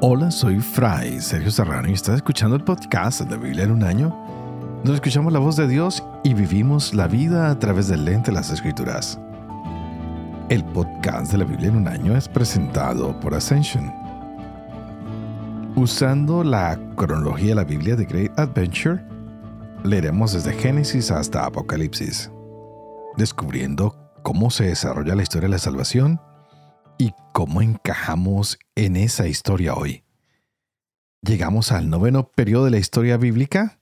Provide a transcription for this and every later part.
Hola, soy Fray Sergio Serrano y estás escuchando el podcast de la Biblia en un año, donde escuchamos la voz de Dios y vivimos la vida a través del lente de las Escrituras. El podcast de la Biblia en un año es presentado por Ascension. Usando la cronología de la Biblia de Great Adventure, leeremos desde Génesis hasta Apocalipsis, descubriendo cómo se desarrolla la historia de la salvación y cómo encajamos en esa historia hoy. Llegamos al noveno periodo de la historia bíblica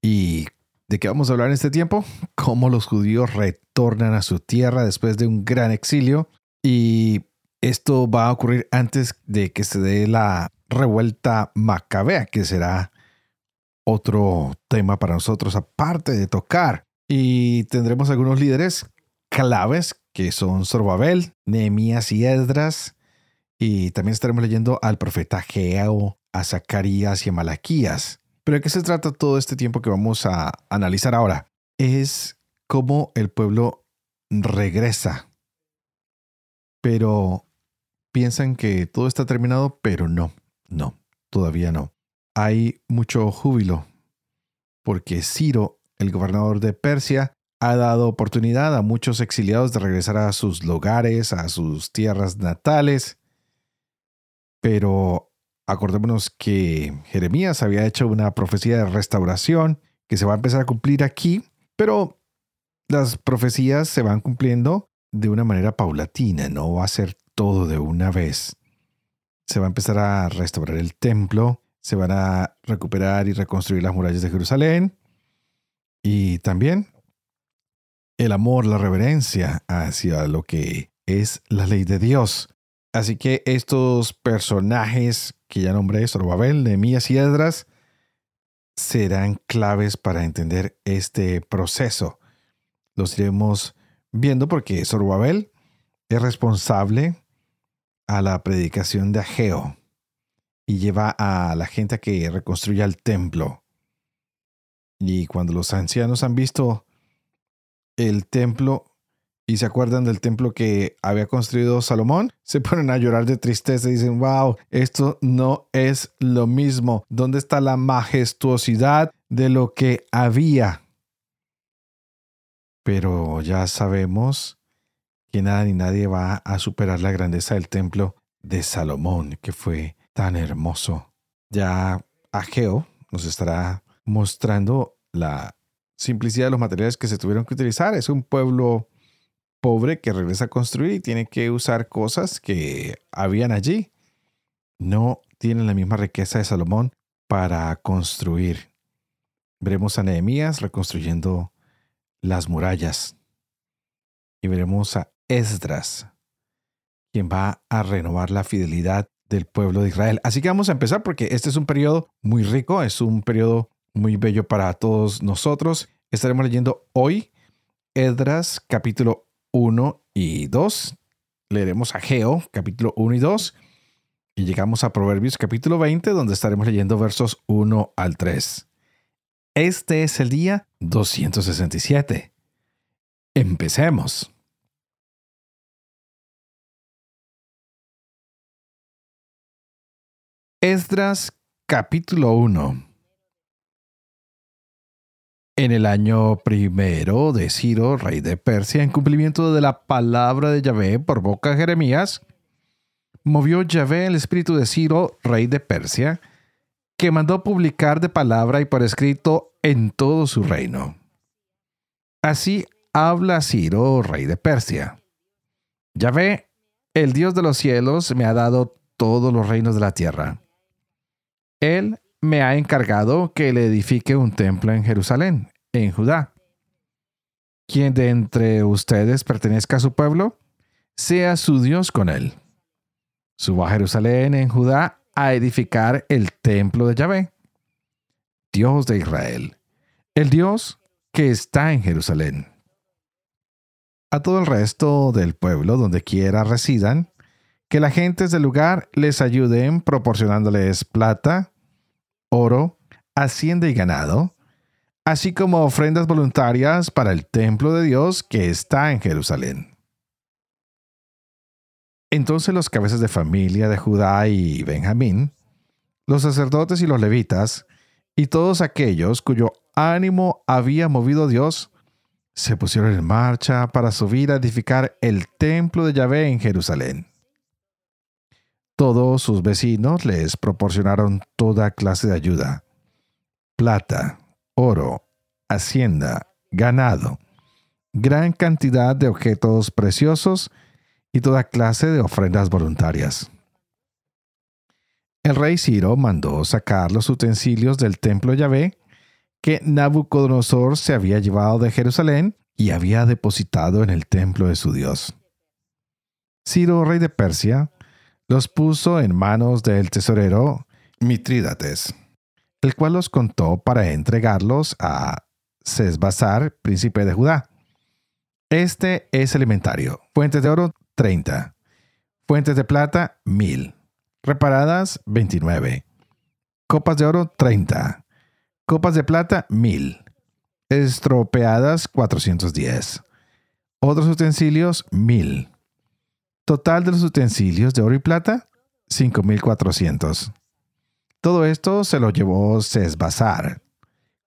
y ¿de qué vamos a hablar en este tiempo? Cómo los judíos retornan a su tierra después de un gran exilio y esto va a ocurrir antes de que se dé la revuelta macabea, que será otro tema para nosotros aparte de tocar. Y tendremos algunos líderes claves que son Zorobabel, Nehemías y Esdras. Y también estaremos leyendo al profeta Geo, a Zacarías y a Malaquías. Pero ¿de qué se trata todo este tiempo que vamos a analizar ahora? Es cómo el pueblo regresa. Pero piensan que todo está terminado, pero no, no, todavía no. Hay mucho júbilo porque Ciro, el gobernador de Persia, ha dado oportunidad a muchos exiliados de regresar a sus lugares, a sus tierras natales. Pero acordémonos que Jeremías había hecho una profecía de restauración que se va a empezar a cumplir aquí, pero las profecías se van cumpliendo de una manera paulatina, no va a ser todo de una vez. Se va a empezar a restaurar el templo, se van a recuperar y reconstruir las murallas de Jerusalén y también el amor, la reverencia hacia lo que es la ley de Dios. Así que estos personajes que ya nombré, Zorobabel, Nehemías y Edras, serán claves para entender este proceso. Los iremos viendo porque Zorobabel es responsable a la predicación de Ageo y lleva a la gente a que reconstruya el templo. Y cuando los ancianos han visto el templo y se acuerdan del templo que había construido Salomón, se ponen a llorar de tristeza y dicen, wow, esto no es lo mismo. ¿Dónde está la majestuosidad de lo que había? Pero ya sabemos que nada ni nadie va a superar la grandeza del templo de Salomón, que fue tan hermoso. Ya Ageo nos estará mostrando la simplicidad de los materiales que se tuvieron que utilizar. Es un pueblo pobre que regresa a construir y tiene que usar cosas que habían allí. No tienen la misma riqueza de Salomón para construir. Veremos a Nehemías reconstruyendo las murallas. Y veremos a Esdras, quien va a renovar la fidelidad del pueblo de Israel. Así que vamos a empezar porque este es un periodo muy rico, es un periodo muy bello para todos nosotros. Estaremos leyendo hoy Edras capítulo 1 y 2. Leeremos a Geo capítulo 1 y 2. Y llegamos a Proverbios capítulo 20 donde estaremos leyendo versos 1 al 3. Este es el día 267. Empecemos. Esdras capítulo 1 en el año primero de Ciro, rey de Persia, en cumplimiento de la palabra de Yahvé por boca de Jeremías, movió Yahvé el espíritu de Ciro, rey de Persia, que mandó publicar de palabra y por escrito en todo su reino. Así habla Ciro, rey de Persia. Yahvé, el Dios de los cielos, me ha dado todos los reinos de la tierra. Él me ha encargado que le edifique un templo en Jerusalén, en Judá. Quien de entre ustedes pertenezca a su pueblo, sea su Dios con él. Suba a Jerusalén en Judá a edificar el templo de Yahvé, Dios de Israel, el Dios que está en Jerusalén. A todo el resto del pueblo, donde quiera residan, que las gentes del lugar les ayuden proporcionándoles plata, oro, hacienda y ganado, así como ofrendas voluntarias para el templo de Dios que está en Jerusalén. Entonces los cabezas de familia de Judá y Benjamín los sacerdotes y los levitas, y todos aquellos cuyo ánimo había movido Dios, se pusieron en marcha para subir a edificar el templo de Yahvé en Jerusalén. Todos sus vecinos les proporcionaron toda clase de ayuda, plata, oro, hacienda, ganado, gran cantidad de objetos preciosos y toda clase de ofrendas voluntarias. El rey Ciro mandó sacar los utensilios del templo Yahvé que Nabucodonosor se había llevado de Jerusalén y había depositado en el templo de su Dios. Ciro, rey de Persia, los puso en manos del tesorero Mitrídates, el cual los contó para entregarlos a Sesbazar, príncipe de Judá. Este es el inventario. Fuentes de oro, 30. Fuentes de plata, 1000 reparadas 29. Copas de oro 30. Copas de plata 1000. Estropeadas 410. Otros utensilios 1000. Total de los utensilios de oro y plata 5400. Todo esto se lo llevó Sesbazar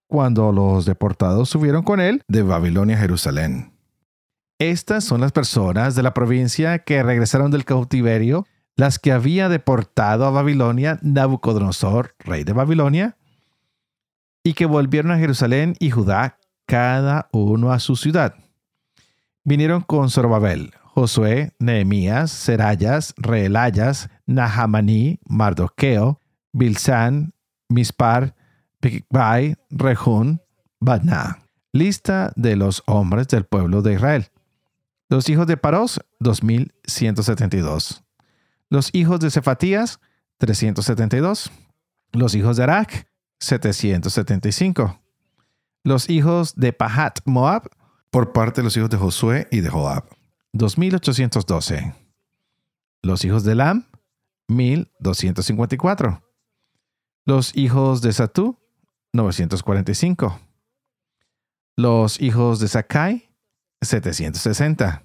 cuando los deportados subieron con él de Babilonia a Jerusalén. Estas son las personas de la provincia que regresaron del cautiverio las que había deportado a Babilonia Nabucodonosor, rey de Babilonia, y que volvieron a Jerusalén y Judá, cada uno a su ciudad. Vinieron con Zorobabel, Josué, Nehemías, Serayas, Reelayas, Nahamaní, Mardoqueo, Bilsán, Mispar, Bigbai, Rehun, Badna. Lista de los hombres del pueblo de Israel. Los hijos de Paros, 2172. Los hijos de Cefatías, 372. Los hijos de Arak, 775. Los hijos de Pahat Moab, por parte de los hijos de Josué y de Joab, 2812. Los hijos de Lam, 1254. Los hijos de Satú, 945. Los hijos de Sakai, 760.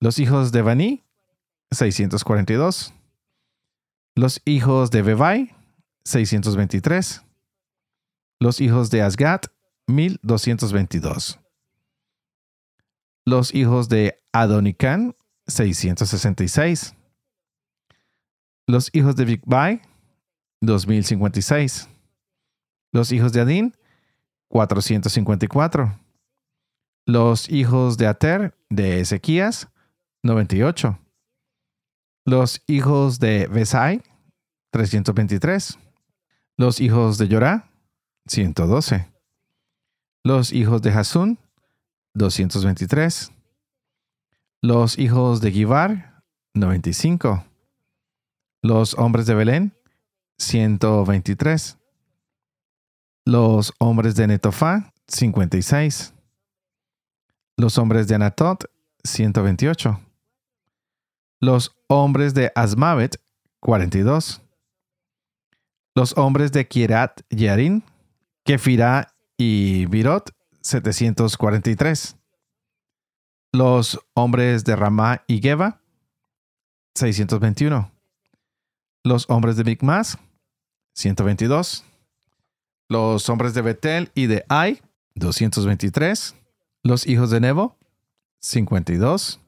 Los hijos de Baní, 642. Los hijos de Bebai, 623. Los hijos de Asgat, 1222. Los hijos de Adonicán, 666. Los hijos de Bigbai, 2056. Los hijos de Adín, 454. Los hijos de Ater, de Ezequías, 98. Los hijos de Besai, 323. Los hijos de Yorá, 112. Los hijos de Hasún, 223. Los hijos de Givar, 95. Los hombres de Belén, 123. Los hombres de Netofá, 56. Los hombres de Anatot, 128. Los hombres de Asmavet, 42. Los hombres de Kierat Yarin, Kefirá y Virot, 743. Los hombres de Ramá y Geba, 621. Los hombres de Micmas, 122. Los hombres de Betel y de Ai, 223. Los hijos de Nebo, 52.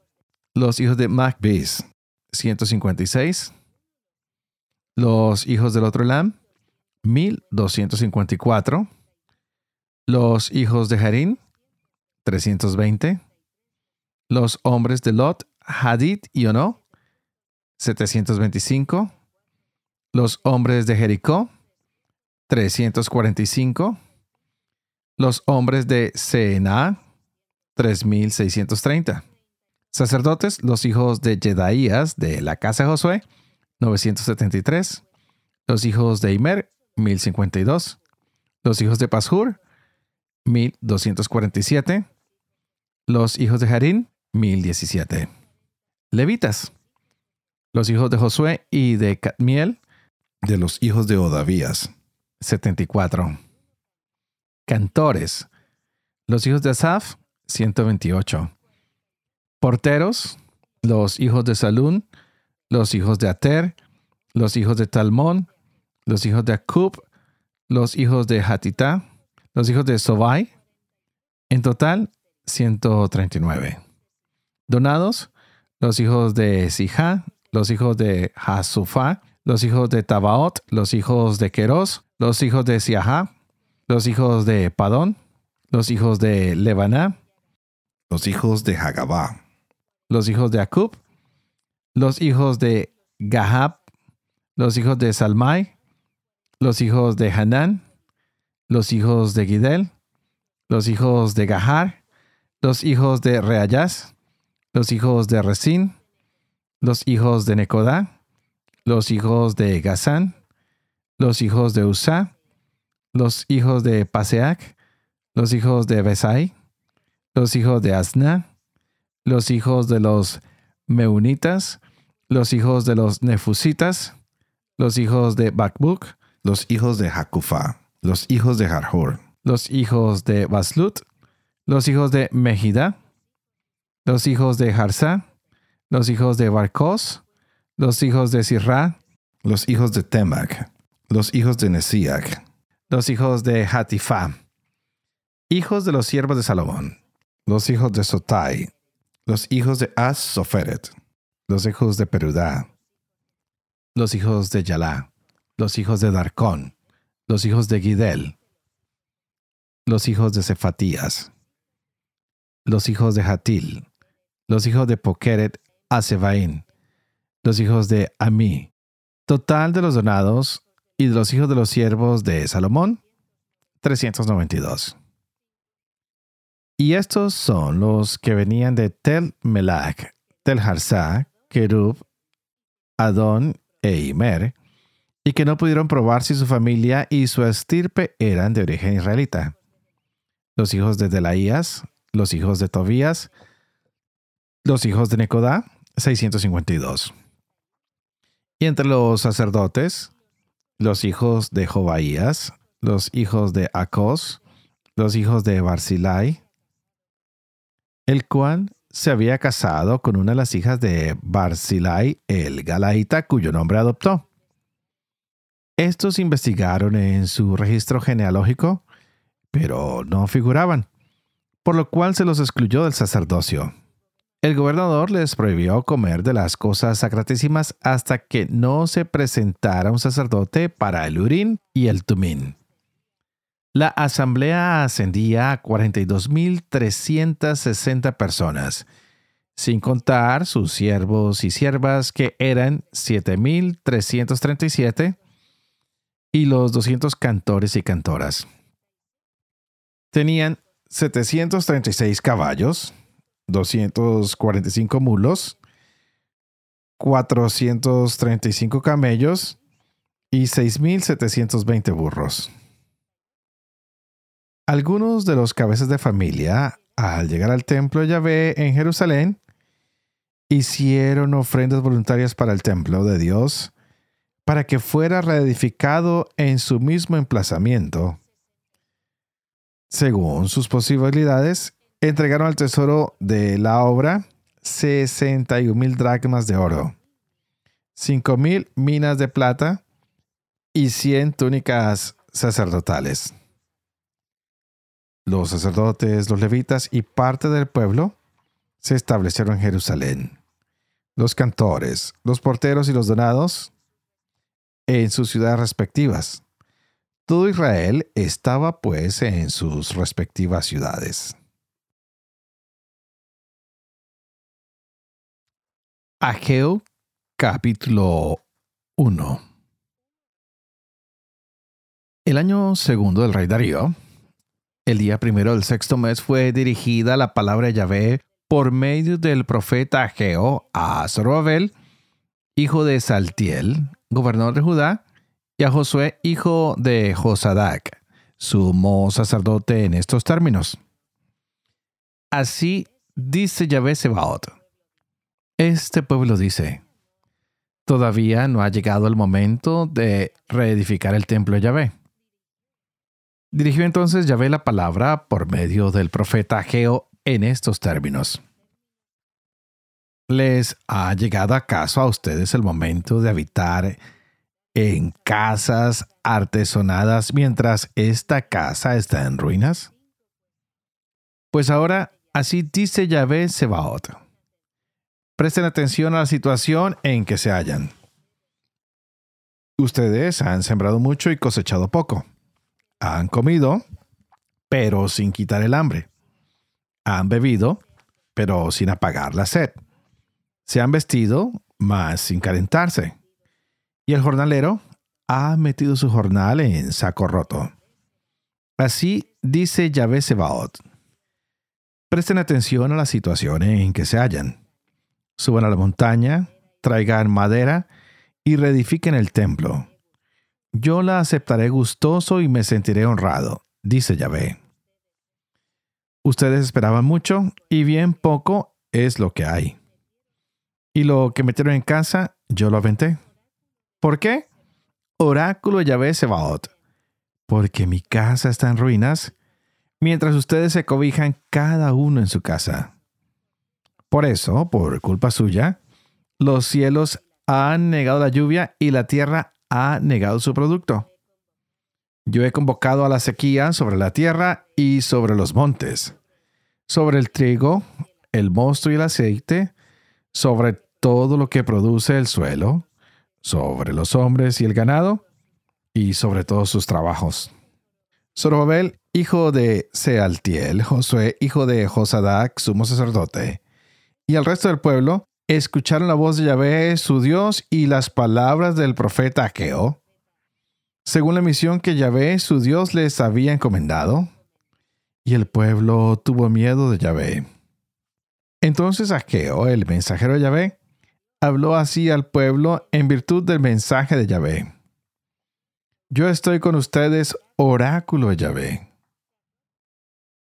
Los hijos de Macbis, 156. Los hijos del otro Lam, 1254. Los hijos de Harín, 320. Los hombres de Lot, Hadid y Ono, 725. Los hombres de Jericó, 345. Los hombres de Sena, 3630. Sacerdotes, los hijos de Jedaías de la casa de Josué, 973. Los hijos de Imer, 1052. Los hijos de Pashur, 1247. Los hijos de Harín, 1017. Levitas. Los hijos de Josué y de Cadmiel, de los hijos de Odavías, 74. Cantores. Los hijos de Asaf, 128 porteros, los hijos de Salún, los hijos de Ater, los hijos de Talmón, los hijos de Acub, los hijos de Hatita, los hijos de Sobai, en total 139. Donados, los hijos de Sija, los hijos de Hasufa, los hijos de Tabaot, los hijos de Queros, los hijos de Siaha, los hijos de Padón, los hijos de Lebaná, los hijos de Hagabá, los hijos de Acub, los hijos de Gahab, los hijos de Salmai, los hijos de Hanán, los hijos de Gidel, los hijos de Gahar, los hijos de Reayas, los hijos de Resín, los hijos de Necodá, los hijos de Gazán, los hijos de Usa, los hijos de Paseac, los hijos de Besai, los hijos de Asna, los hijos de los Meunitas, los hijos de los Nefusitas, los hijos de Bakbuk, los hijos de Hakufa, los hijos de Harhor, los hijos de Baslut, los hijos de Mejida, los hijos de Harsa, los hijos de Barcos, los hijos de Sirra, los hijos de Temac, los hijos de Nesiac, los hijos de Hatifa, hijos de los siervos de Salomón, los hijos de Sotai, los hijos de As Soferet, los hijos de Perudá, los hijos de Yalá, los hijos de Darcón, los hijos de Gidel, los hijos de Cefatías, los hijos de Hatil, los hijos de Pokeret Asebaín, los hijos de Amí. Total de los donados y de los hijos de los siervos de Salomón, 392. Y estos son los que venían de Tel Melach, Tel Harsá, Kerub, Adón e Imer, y que no pudieron probar si su familia y su estirpe eran de origen israelita. Los hijos de Delaías, los hijos de Tobías, los hijos de Necodá, 652. Y entre los sacerdotes, los hijos de Jobaías, los hijos de Acos, los hijos de Barzilai, el cual se había casado con una de las hijas de Barzilai el Galaita, cuyo nombre adoptó. Estos investigaron en su registro genealógico, pero no figuraban, por lo cual se los excluyó del sacerdocio. El gobernador les prohibió comer de las cosas sacratísimas hasta que no se presentara un sacerdote para el Urín y el Tumín. La asamblea ascendía a 42.360 personas, sin contar sus siervos y siervas que eran 7.337 y los 200 cantores y cantoras. Tenían 736 caballos, 245 mulos, 435 camellos y 6.720 burros. Algunos de los cabezas de familia, al llegar al templo de Yahvé en Jerusalén, hicieron ofrendas voluntarias para el templo de Dios, para que fuera reedificado en su mismo emplazamiento. Según sus posibilidades, entregaron al tesoro de la obra 61 mil dracmas de oro, 5 mil minas de plata y 100 túnicas sacerdotales. Los sacerdotes, los levitas y parte del pueblo se establecieron en Jerusalén. Los cantores, los porteros y los donados en sus ciudades respectivas. Todo Israel estaba pues en sus respectivas ciudades. Ageo capítulo 1 El año segundo del rey Darío, el día primero del sexto mes fue dirigida la palabra de Yahvé por medio del profeta Ageo a Zorobabel, hijo de Saltiel, gobernador de Judá, y a Josué, hijo de Josadac, sumo sacerdote en estos términos. Así dice Yahvé Sebaot este pueblo dice, todavía no ha llegado el momento de reedificar el templo de Yahvé. Dirigió entonces Yahvé la palabra por medio del profeta Ageo en estos términos. ¿Les ha llegado acaso a ustedes el momento de habitar en casas artesonadas mientras esta casa está en ruinas? Pues ahora así dice Yahvé Sebaot. Presten atención a la situación en que se hallan. Ustedes han sembrado mucho y cosechado poco. Han comido, pero sin quitar el hambre. Han bebido, pero sin apagar la sed. Se han vestido, mas sin calentarse. Y el jornalero ha metido su jornal en saco roto. Así dice Yahvé Sebaot. Presten atención a la situación en que se hallan. Suban a la montaña, traigan madera y reedifiquen el templo. Yo la aceptaré gustoso y me sentiré honrado, dice Yahvé. Ustedes esperaban mucho y bien poco es lo que hay. Y lo que metieron en casa, yo lo aventé. ¿Por qué? Oráculo Yahvé Sebaot. Porque mi casa está en ruinas, mientras ustedes se cobijan cada uno en su casa. Por eso, por culpa suya, los cielos han negado la lluvia y la tierra ha negado su producto. Yo he convocado a la sequía sobre la tierra y sobre los montes, sobre el trigo, el mosto y el aceite, sobre todo lo que produce el suelo, sobre los hombres y el ganado, y sobre todos sus trabajos. Zorobabel, hijo de Sealtiel, Josué, hijo de Josadac, sumo sacerdote, y el resto del pueblo escucharon la voz de Yahvé, su Dios, y las palabras del profeta Aqueo, según la misión que Yahvé, su Dios, les había encomendado. Y el pueblo tuvo miedo de Yahvé. Entonces Aqueo, el mensajero de Yahvé, habló así al pueblo en virtud del mensaje de Yahvé. Yo estoy con ustedes, oráculo de Yahvé.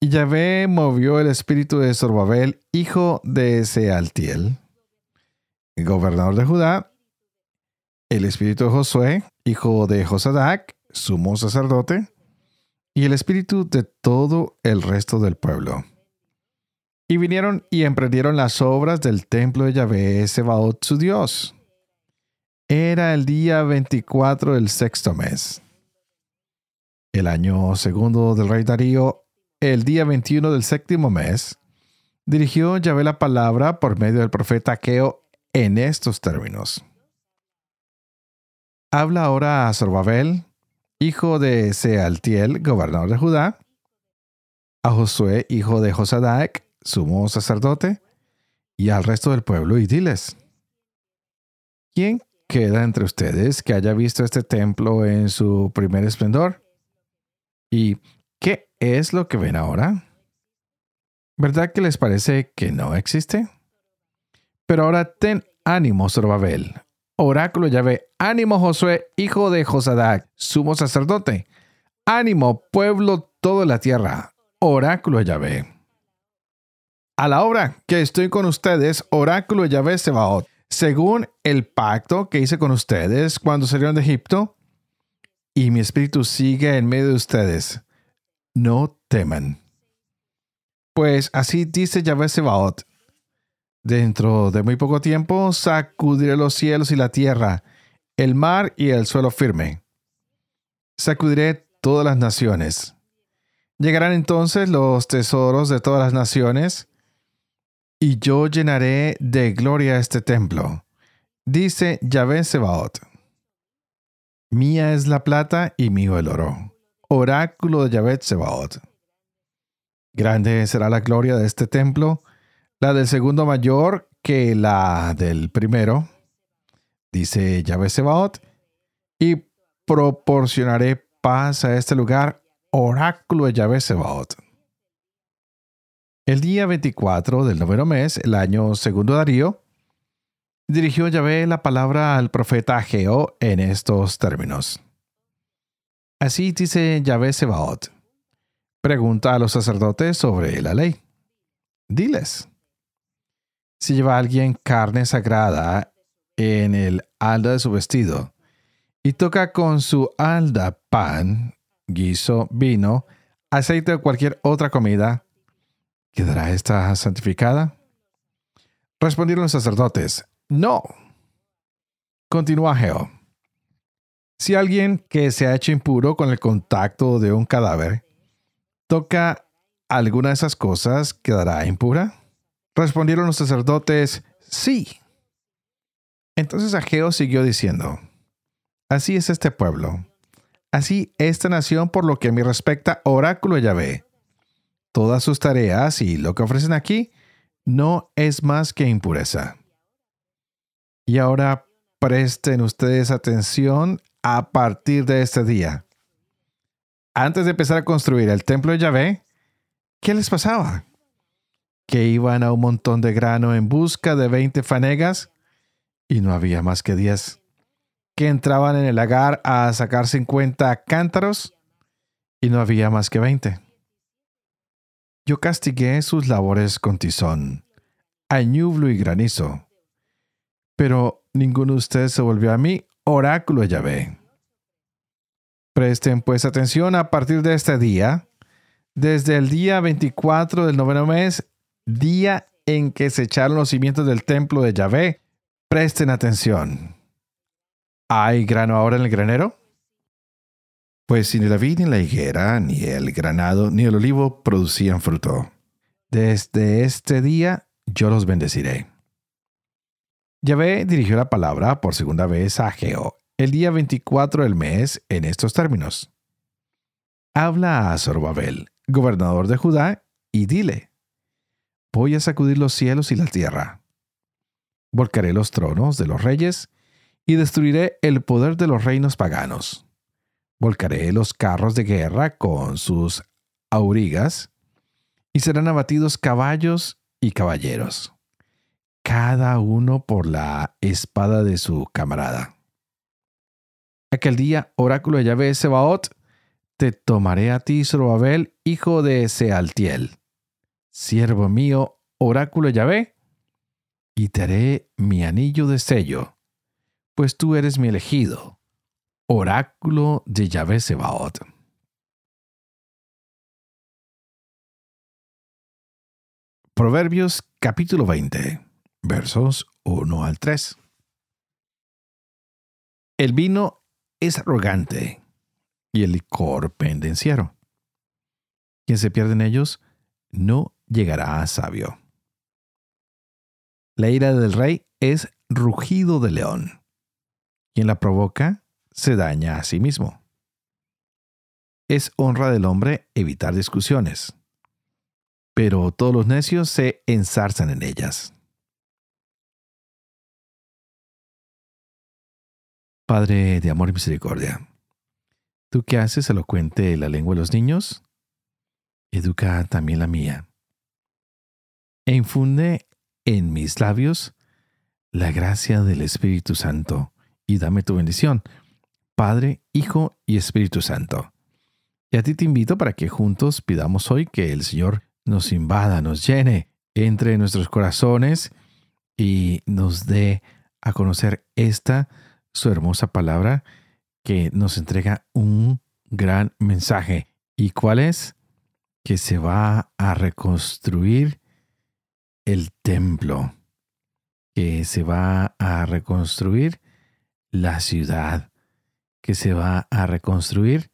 Y Yahvé movió el espíritu de Zorobabel, hijo de Sealtiel, gobernador de Judá, el espíritu de Josué, hijo de Josadac, sumo sacerdote, y el espíritu de todo el resto del pueblo. Y vinieron y emprendieron las obras del templo de Yahvé Sebaot su Dios. Era el día 24 del sexto mes. El año segundo del rey Darío, el día 21 del séptimo mes, dirigió Yahvé la palabra por medio del profeta Aqueo en estos términos. Habla ahora a Zorobabel, hijo de Sealtiel, gobernador de Judá, a Josué, hijo de Josadac, sumo sacerdote, y al resto del pueblo, y diles, ¿quién queda entre ustedes que haya visto este templo en su primer esplendor? ¿Y es lo que ven ahora? ¿Verdad que les parece que no existe? Pero ahora ten ánimo, Zorobabel. Oráculo Yahvé, ánimo Josué, hijo de Josadac, sumo sacerdote. Ánimo, pueblo, toda la tierra. Oráculo Yahvé. A la obra que estoy con ustedes, oráculo Yahvé Sebaot, según el pacto que hice con ustedes cuando salieron de Egipto, y mi espíritu sigue en medio de ustedes. No teman. Pues así dice Yahvé Sebaot, Dentro de muy poco tiempo sacudiré los cielos y la tierra, el mar y el suelo firme. Sacudiré todas las naciones. Llegarán entonces los tesoros de todas las naciones, y yo llenaré de gloria este templo. Dice Yahvé Sebaot. Mía es la plata y mío el oro. Oráculo de Yahvé Sebaot. Grande será la gloria de este templo la del segundo mayor que la del primero, dice Yahvé Sebaot, y proporcionaré paz a este lugar, oráculo de Yahvé Sebaot. El día 24 del noveno mes, el año segundo Darío, dirigió Yahvé la palabra al profeta Ageo en estos términos. Así dice Yahvé Sebaot. Pregunta a los sacerdotes sobre la ley. Diles, si lleva alguien carne sagrada en el alda de su vestido y toca con su alda pan, guiso, vino, aceite o cualquier otra comida, ¿quedará esta santificada? Respondieron los sacerdotes, no. Continúa Geo. Si alguien que se ha hecho impuro con el contacto de un cadáver toca alguna de esas cosas, ¿quedará impura? Respondieron los sacerdotes, sí. Entonces Ageo siguió diciendo, Así es este pueblo, así esta nación por lo que a mí respecta, oráculo Yahvé. Todas sus tareas y lo que ofrecen aquí no es más que impureza. Y ahora presten ustedes atención a partir de este día. Antes de empezar a construir el templo de Yahvé, ¿qué les pasaba? Que iban a un montón de grano en busca de 20 fanegas y no había más que 10. Que entraban en el lagar a sacar 50 cántaros y no había más que 20. Yo castigué sus labores con tizón, añublo y granizo. Pero ninguno de ustedes se volvió a mí, oráculo de Yahvé. Presten pues atención a partir de este día, desde el día 24 del noveno mes, día en que se echaron los cimientos del templo de Yahvé, presten atención. ¿Hay grano ahora en el granero? Pues ni la vid, ni la higuera, ni el granado, ni el olivo producían fruto. Desde este día yo los bendeciré. Yahvé dirigió la palabra por segunda vez a Geo el día 24 del mes en estos términos. Habla a Zorobabel, gobernador de Judá, y dile, voy a sacudir los cielos y la tierra. Volcaré los tronos de los reyes y destruiré el poder de los reinos paganos Volcaré los carros de guerra con sus aurigas, y serán abatidos caballos y caballeros, cada uno por la espada de su camarada. Aquel día, oráculo de Yahvé Sebaot, te tomaré a ti, Zorobabel, hijo de Sealtiel, siervo mío, oráculo de Yahvé, y te haré mi anillo de sello, pues tú eres mi elegido Oráculo de Yahvé Sebaot. Proverbios capítulo 20, versos 1 al 3. El vino es arrogante y el licor pendenciero. Quien se pierde en ellos no llegará a sabio. La ira del rey es rugido de león. Quien la provoca se daña a sí mismo. Es honra del hombre evitar discusiones, pero todos los necios se ensarzan en ellas. Padre de amor y misericordia, tú que haces elocuente la lengua de los niños, educa también la mía, e infunde en mis labios la gracia del Espíritu Santo, y dame tu bendición Padre, Hijo y Espíritu Santo. Y a ti te invito para que juntos pidamos hoy que el Señor nos invada, nos llene, entre nuestros corazones y nos dé a conocer esta, su hermosa palabra, que nos entrega un gran mensaje. ¿Y cuál es? Que se va a reconstruir el templo, que se va a reconstruir la ciudad, que se va a reconstruir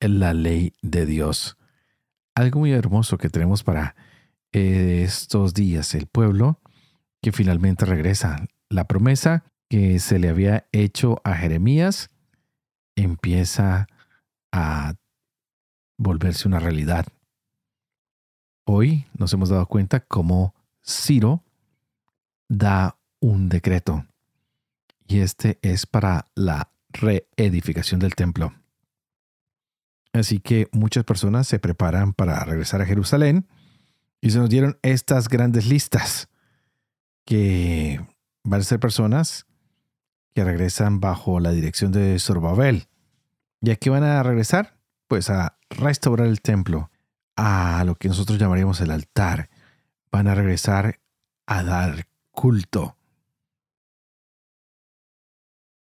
la ley de Dios. Algo muy hermoso que tenemos para estos días, el pueblo que finalmente regresa. La promesa que se le había hecho a Jeremías empieza a volverse una realidad. Hoy nos hemos dado cuenta cómo Ciro da un decreto. Y este es para la reedificación del templo. Así que muchas personas se preparan para regresar a Jerusalén y se nos dieron estas grandes listas que van a ser personas que regresan bajo la dirección de Zorbabel. ¿Y a qué van a regresar? Pues a restaurar el templo, a lo que nosotros llamaríamos el altar. Van a regresar a dar culto.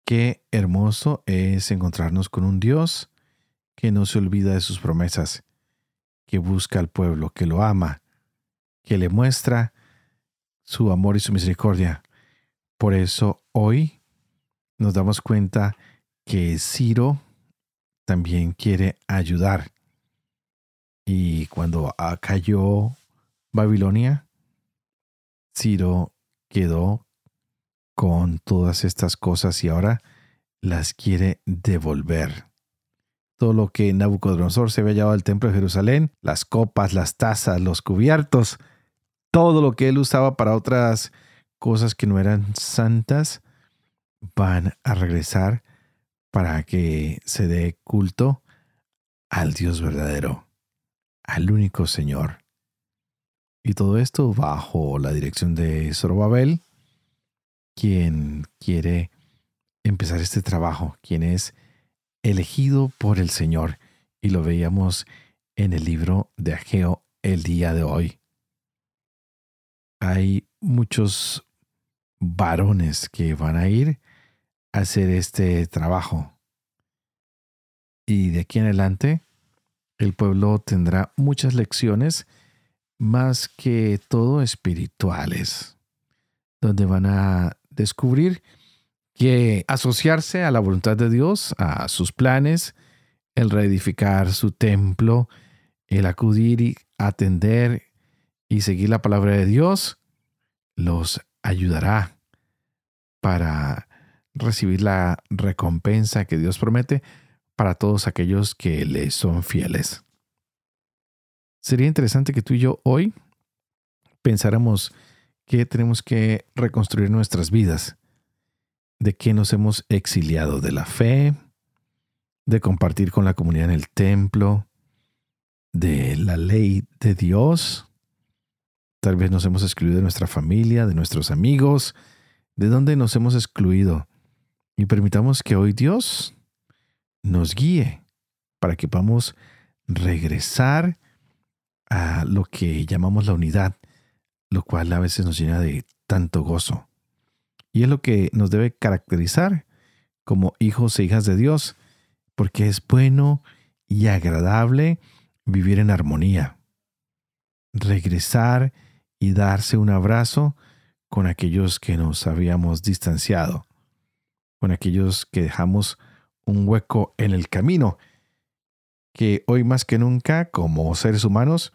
Qué hermoso es encontrarnos con un Dios que no se olvida de sus promesas, que busca al pueblo, que lo ama, que le muestra su amor y su misericordia. Por eso hoy nos damos cuenta que Ciro también quiere ayudar. Y cuando cayó Babilonia, Ciro quedó con todas estas cosas y ahora las quiere devolver. Todo lo que Nabucodonosor se había llevado al templo de Jerusalén, las copas, las tazas, los cubiertos, todo lo que él usaba para otras cosas que no eran santas, van a regresar para que se dé culto al Dios verdadero, al único Señor. Y todo esto bajo la dirección de Zorobabel, quien quiere empezar este trabajo, quien es elegido por el Señor. Y lo veíamos en el libro de Ageo el día de hoy. Hay muchos varones que van a ir hacer este trabajo. Y de aquí en adelante, el pueblo tendrá muchas lecciones más que todo espirituales, donde van a descubrir que asociarse a la voluntad de Dios, a sus planes, el reedificar su templo, el acudir y atender y seguir la palabra de Dios, los ayudará para recibir la recompensa que Dios promete para todos aquellos que le son fieles. Sería interesante que tú y yo hoy pensáramos que tenemos que reconstruir nuestras vidas, de que nos hemos exiliado de la fe, de compartir con la comunidad en el templo, de la ley de Dios. Tal vez nos hemos excluido de nuestra familia, de nuestros amigos, de dónde nos hemos excluido. Y permitamos que hoy Dios nos guíe para que podamos regresar a lo que llamamos la unidad, lo cual a veces nos llena de tanto gozo. Y es lo que nos debe caracterizar como hijos e hijas de Dios, porque es bueno y agradable vivir en armonía. Regresar y darse un abrazo con aquellos que nos habíamos distanciado, con aquellos que dejamos un hueco en el camino, que hoy más que nunca, como seres humanos,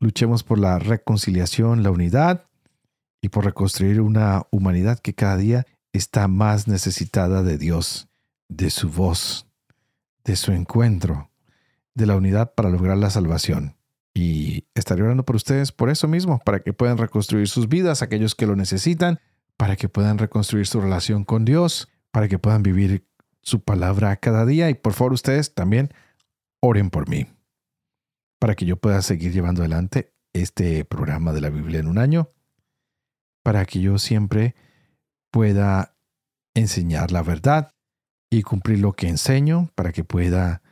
Luchemos por la reconciliación, la unidad y por reconstruir una humanidad que cada día está más necesitada de Dios, de su voz, de su encuentro, de la unidad para lograr la salvación. Y estaré orando por ustedes por eso mismo, para que puedan reconstruir sus vidas, aquellos que lo necesitan, para que puedan reconstruir su relación con Dios, para que puedan vivir su palabra cada día. Y por favor ustedes también oren por mí para que yo pueda seguir llevando adelante este programa de la Biblia en un año, para que yo siempre pueda enseñar la verdad y cumplir lo que enseño, para que pueda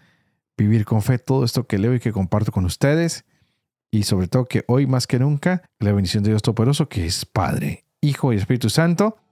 vivir con fe todo esto que leo y que comparto con ustedes, y sobre todo que hoy más que nunca la bendición de Dios Todopoderoso, que es Padre, Hijo y Espíritu Santo,